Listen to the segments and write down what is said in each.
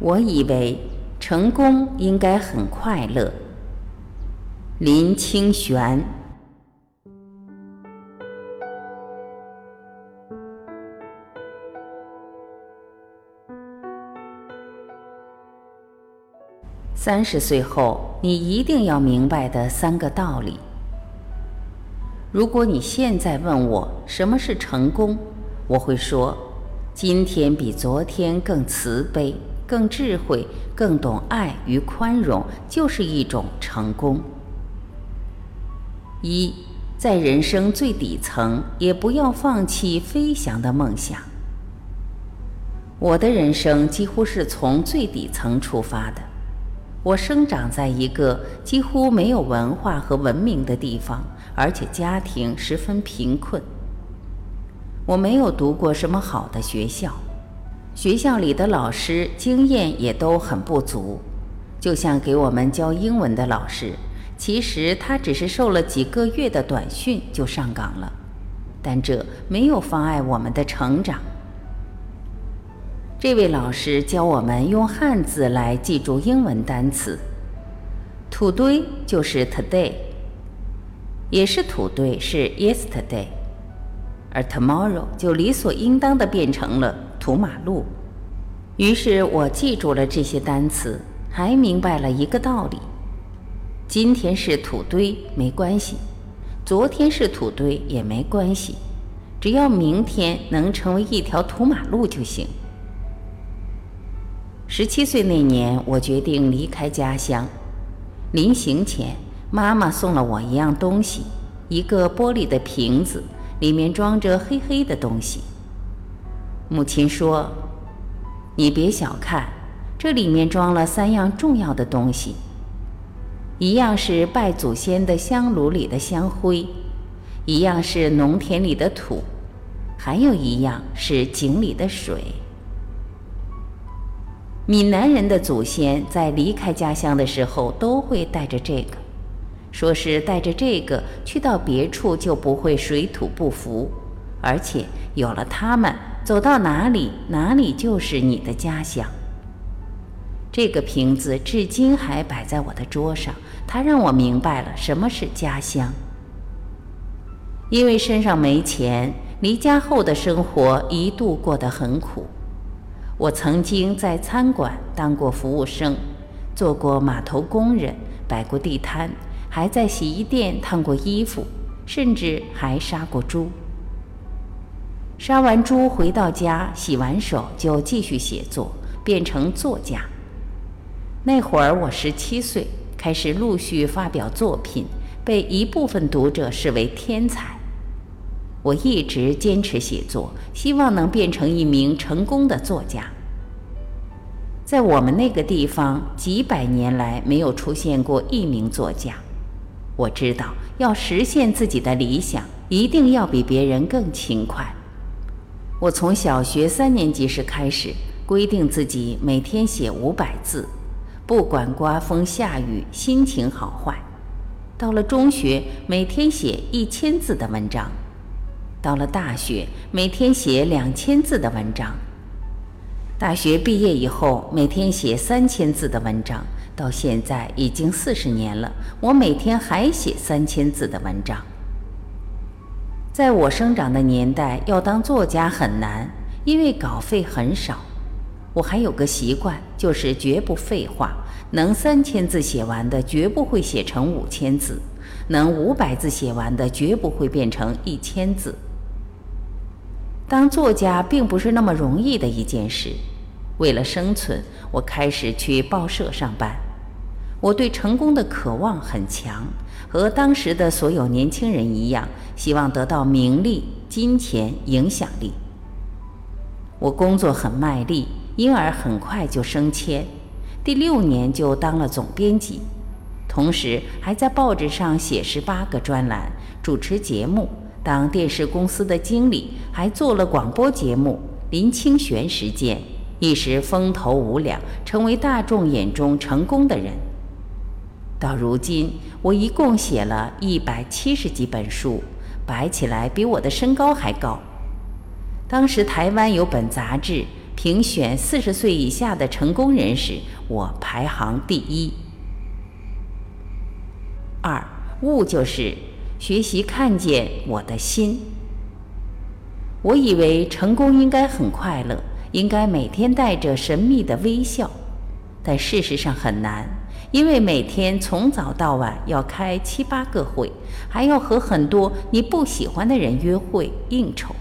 我以为成功应该很快乐。林清玄。三十岁后，你一定要明白的三个道理。如果你现在问我什么是成功，我会说：今天比昨天更慈悲、更智慧、更懂爱与宽容，就是一种成功。一，在人生最底层，也不要放弃飞翔的梦想。我的人生几乎是从最底层出发的。我生长在一个几乎没有文化和文明的地方，而且家庭十分贫困。我没有读过什么好的学校，学校里的老师经验也都很不足。就像给我们教英文的老师，其实他只是受了几个月的短训就上岗了，但这没有妨碍我们的成长。这位老师教我们用汉字来记住英文单词，土堆就是 today，也是土堆是 yesterday，而 tomorrow 就理所应当的变成了土马路。于是我记住了这些单词，还明白了一个道理：今天是土堆没关系，昨天是土堆也没关系，只要明天能成为一条土马路就行。十七岁那年，我决定离开家乡。临行前，妈妈送了我一样东西，一个玻璃的瓶子，里面装着黑黑的东西。母亲说：“你别小看，这里面装了三样重要的东西，一样是拜祖先的香炉里的香灰，一样是农田里的土，还有一样是井里的水。”闽南人的祖先在离开家乡的时候都会带着这个，说是带着这个去到别处就不会水土不服，而且有了它们，走到哪里哪里就是你的家乡。这个瓶子至今还摆在我的桌上，它让我明白了什么是家乡。因为身上没钱，离家后的生活一度过得很苦。我曾经在餐馆当过服务生，做过码头工人，摆过地摊，还在洗衣店烫过衣服，甚至还杀过猪。杀完猪回到家，洗完手就继续写作，变成作家。那会儿我十七岁，开始陆续发表作品，被一部分读者视为天才。我一直坚持写作，希望能变成一名成功的作家。在我们那个地方，几百年来没有出现过一名作家。我知道，要实现自己的理想，一定要比别人更勤快。我从小学三年级时开始，规定自己每天写五百字，不管刮风下雨，心情好坏。到了中学，每天写一千字的文章。到了大学，每天写两千字的文章。大学毕业以后，每天写三千字的文章，到现在已经四十年了，我每天还写三千字的文章。在我生长的年代，要当作家很难，因为稿费很少。我还有个习惯，就是绝不废话，能三千字写完的，绝不会写成五千字；能五百字写完的，绝不会变成一千字。当作家并不是那么容易的一件事。为了生存，我开始去报社上班。我对成功的渴望很强，和当时的所有年轻人一样，希望得到名利、金钱、影响力。我工作很卖力，因而很快就升迁，第六年就当了总编辑，同时还在报纸上写十八个专栏，主持节目。当电视公司的经理，还做了广播节目《林清玄时间》，一时风头无两，成为大众眼中成功的人。到如今，我一共写了一百七十几本书，摆起来比我的身高还高。当时台湾有本杂志评选四十岁以下的成功人士，我排行第一。二悟就是学习看见我的心。我以为成功应该很快乐，应该每天带着神秘的微笑，但事实上很难，因为每天从早到晚要开七八个会，还要和很多你不喜欢的人约会应酬。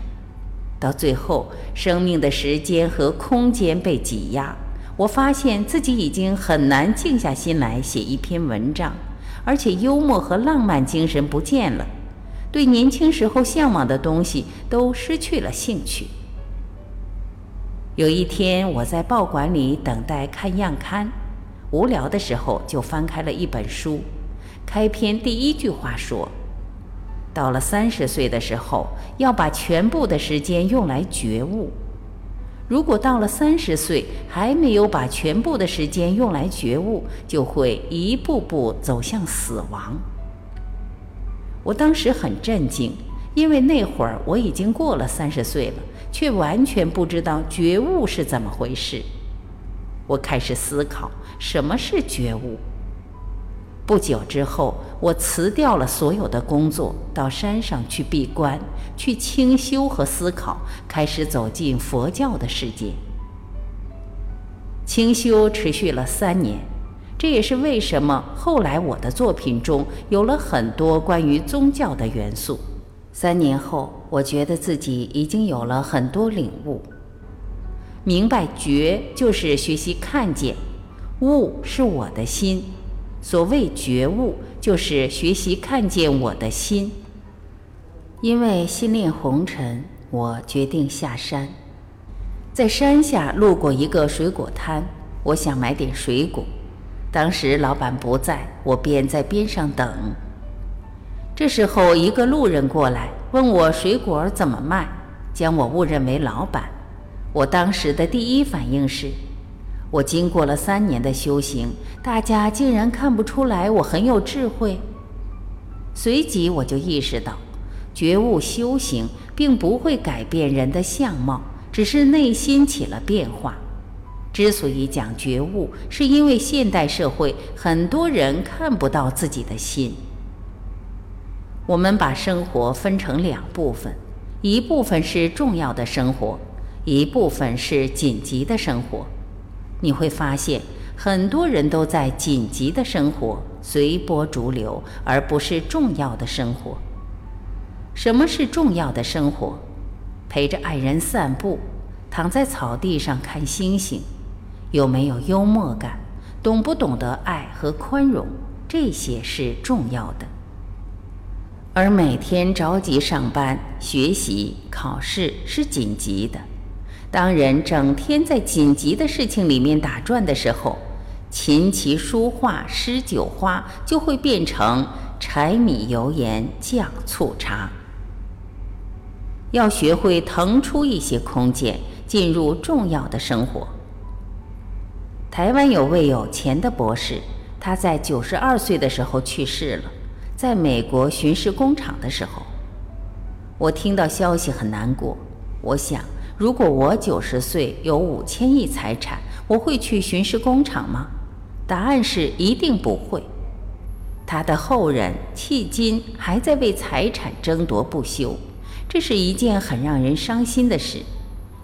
到最后，生命的时间和空间被挤压，我发现自己已经很难静下心来写一篇文章，而且幽默和浪漫精神不见了，对年轻时候向往的东西都失去了兴趣。有一天，我在报馆里等待看样刊，无聊的时候就翻开了一本书，开篇第一句话说。到了三十岁的时候，要把全部的时间用来觉悟。如果到了三十岁还没有把全部的时间用来觉悟，就会一步步走向死亡。我当时很震惊，因为那会儿我已经过了三十岁了，却完全不知道觉悟是怎么回事。我开始思考什么是觉悟。不久之后，我辞掉了所有的工作，到山上去闭关，去清修和思考，开始走进佛教的世界。清修持续了三年，这也是为什么后来我的作品中有了很多关于宗教的元素。三年后，我觉得自己已经有了很多领悟，明白觉就是学习看见，悟是我的心。所谓觉悟，就是学习看见我的心。因为心恋红尘，我决定下山。在山下路过一个水果摊，我想买点水果。当时老板不在，我便在边上等。这时候，一个路人过来问我水果怎么卖，将我误认为老板。我当时的第一反应是。我经过了三年的修行，大家竟然看不出来我很有智慧。随即我就意识到，觉悟修行并不会改变人的相貌，只是内心起了变化。之所以讲觉悟，是因为现代社会很多人看不到自己的心。我们把生活分成两部分，一部分是重要的生活，一部分是紧急的生活。你会发现，很多人都在紧急的生活，随波逐流，而不是重要的生活。什么是重要的生活？陪着爱人散步，躺在草地上看星星，有没有幽默感？懂不懂得爱和宽容？这些是重要的。而每天着急上班、学习、考试是紧急的。当人整天在紧急的事情里面打转的时候，琴棋书画诗酒花就会变成柴米油盐酱醋茶。要学会腾出一些空间，进入重要的生活。台湾有位有钱的博士，他在九十二岁的时候去世了，在美国巡视工厂的时候，我听到消息很难过，我想。如果我九十岁有五千亿财产，我会去巡视工厂吗？答案是一定不会。他的后人迄今还在为财产争夺不休，这是一件很让人伤心的事，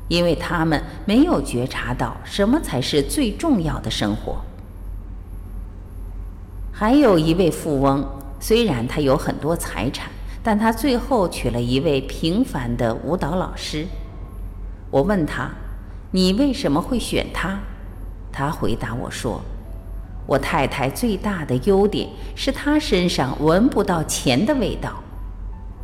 因为他们没有觉察到什么才是最重要的生活。还有一位富翁，虽然他有很多财产，但他最后娶了一位平凡的舞蹈老师。我问他：“你为什么会选他？”他回答我说：“我太太最大的优点是她身上闻不到钱的味道。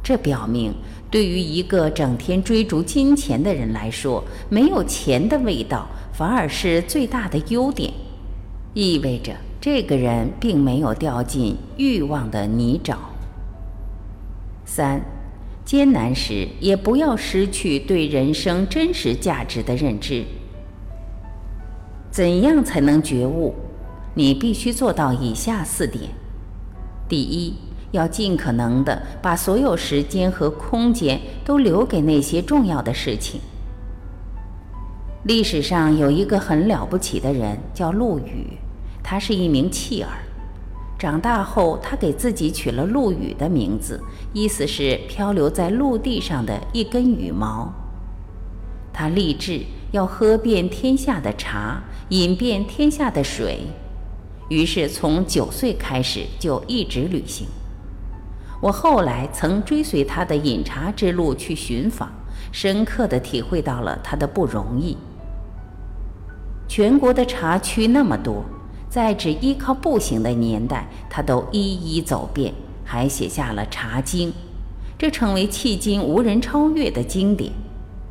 这表明，对于一个整天追逐金钱的人来说，没有钱的味道反而是最大的优点，意味着这个人并没有掉进欲望的泥沼。”三。艰难时，也不要失去对人生真实价值的认知。怎样才能觉悟？你必须做到以下四点：第一，要尽可能的把所有时间和空间都留给那些重要的事情。历史上有一个很了不起的人，叫陆羽，他是一名弃儿。长大后，他给自己取了陆羽的名字，意思是漂流在陆地上的一根羽毛。他立志要喝遍天下的茶，饮遍天下的水，于是从九岁开始就一直旅行。我后来曾追随他的饮茶之路去寻访，深刻地体会到了他的不容易。全国的茶区那么多，在只依靠步行的年代，他都一一走遍，还写下了《茶经》，这成为迄今无人超越的经典。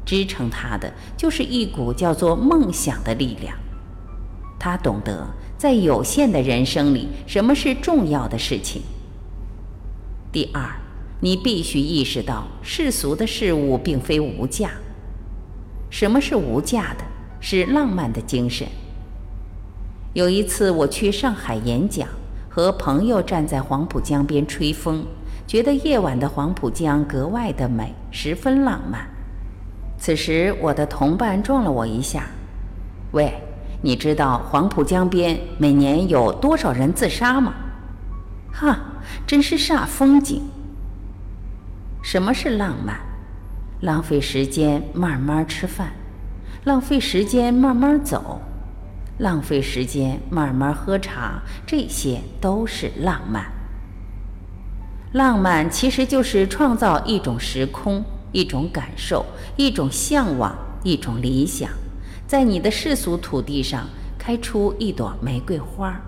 支撑他的就是一股叫做梦想的力量。他懂得在有限的人生里，什么是重要的事情。第二，你必须意识到世俗的事物并非无价。什么是无价的？是浪漫的精神。有一次我去上海演讲，和朋友站在黄浦江边吹风，觉得夜晚的黄浦江格外的美，十分浪漫。此时我的同伴撞了我一下：“喂，你知道黄浦江边每年有多少人自杀吗？”“哈，真是煞风景。”什么是浪漫？浪费时间慢慢吃饭。浪费时间慢慢走，浪费时间慢慢喝茶，这些都是浪漫。浪漫其实就是创造一种时空、一种感受、一种向往、一种理想，在你的世俗土地上开出一朵玫瑰花。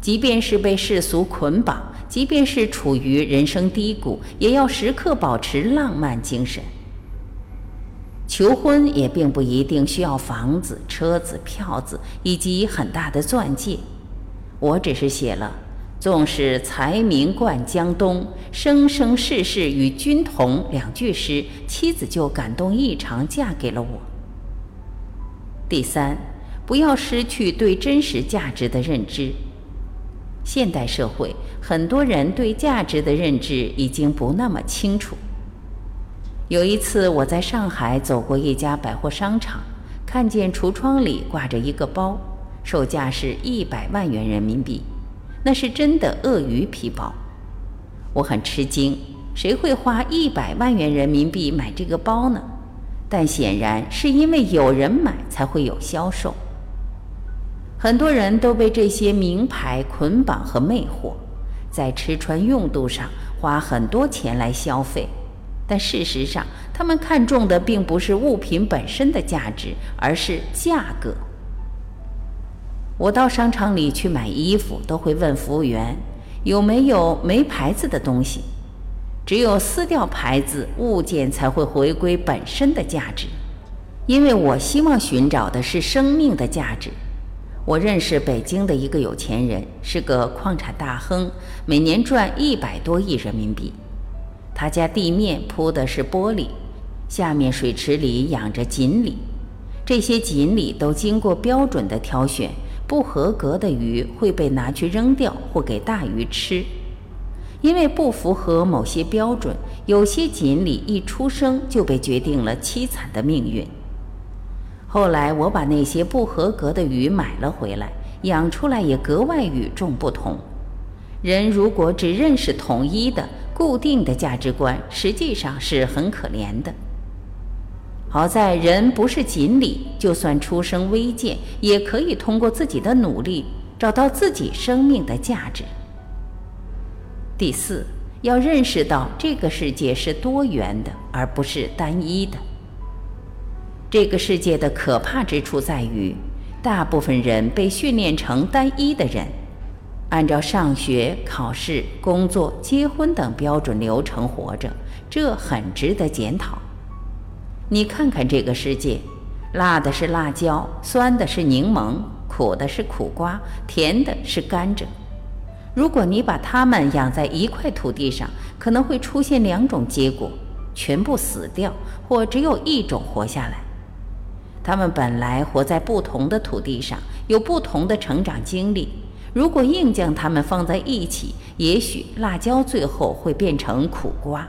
即便是被世俗捆绑，即便是处于人生低谷，也要时刻保持浪漫精神。求婚也并不一定需要房子、车子、票子以及很大的钻戒，我只是写了“纵使才名冠江东，生生世世与君同”两句诗，妻子就感动异常，嫁给了我。第三，不要失去对真实价值的认知。现代社会，很多人对价值的认知已经不那么清楚。有一次，我在上海走过一家百货商场，看见橱窗里挂着一个包，售价是一百万元人民币，那是真的鳄鱼皮包。我很吃惊，谁会花一百万元人民币买这个包呢？但显然是因为有人买才会有销售。很多人都被这些名牌捆绑和魅惑，在吃穿用度上花很多钱来消费。但事实上，他们看重的并不是物品本身的价值，而是价格。我到商场里去买衣服，都会问服务员有没有没牌子的东西。只有撕掉牌子，物件才会回归本身的价值。因为我希望寻找的是生命的价值。我认识北京的一个有钱人，是个矿产大亨，每年赚一百多亿人民币。他家地面铺的是玻璃，下面水池里养着锦鲤，这些锦鲤都经过标准的挑选，不合格的鱼会被拿去扔掉或给大鱼吃。因为不符合某些标准，有些锦鲤一出生就被决定了凄惨的命运。后来我把那些不合格的鱼买了回来，养出来也格外与众不同。人如果只认识统一的。固定的价值观实际上是很可怜的。好在人不是锦鲤，就算出生微贱，也可以通过自己的努力找到自己生命的价值。第四，要认识到这个世界是多元的，而不是单一的。这个世界的可怕之处在于，大部分人被训练成单一的人。按照上学、考试、工作、结婚等标准流程活着，这很值得检讨。你看看这个世界，辣的是辣椒，酸的是柠檬，苦的是苦瓜，甜的是甘蔗。如果你把它们养在一块土地上，可能会出现两种结果：全部死掉，或只有一种活下来。它们本来活在不同的土地上，有不同的成长经历。如果硬将它们放在一起，也许辣椒最后会变成苦瓜。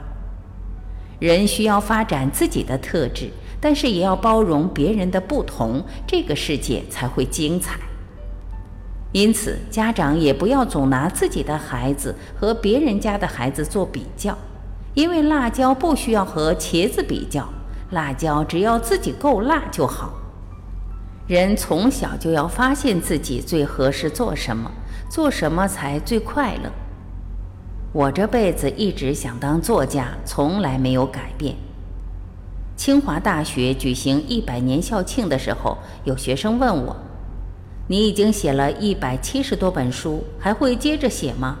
人需要发展自己的特质，但是也要包容别人的不同，这个世界才会精彩。因此，家长也不要总拿自己的孩子和别人家的孩子做比较，因为辣椒不需要和茄子比较，辣椒只要自己够辣就好。人从小就要发现自己最合适做什么，做什么才最快乐。我这辈子一直想当作家，从来没有改变。清华大学举行一百年校庆的时候，有学生问我。你已经写了一百七十多本书，还会接着写吗？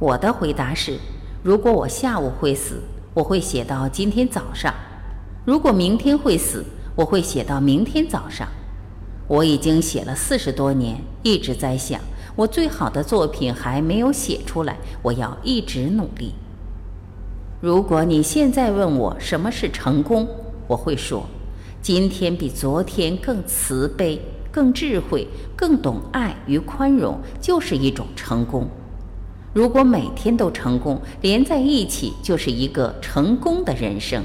我的回答是：如果我下午会死，我会写到今天早上；如果明天会死，我会写到明天早上。我已经写了四十多年，一直在想，我最好的作品还没有写出来，我要一直努力。如果你现在问我什么是成功，我会说：今天比昨天更慈悲。更智慧、更懂爱与宽容，就是一种成功。如果每天都成功，连在一起就是一个成功的人生。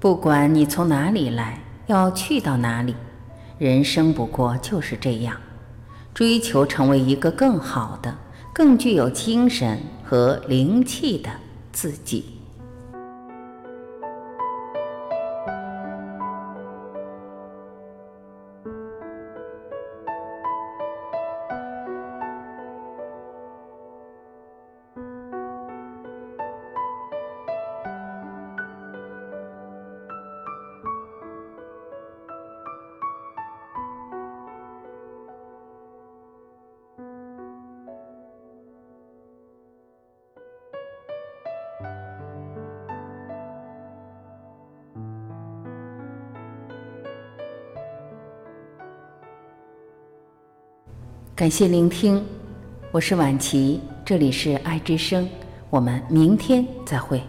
不管你从哪里来，要去到哪里，人生不过就是这样，追求成为一个更好的、更具有精神和灵气的自己。感谢聆听，我是婉琪，这里是爱之声，我们明天再会。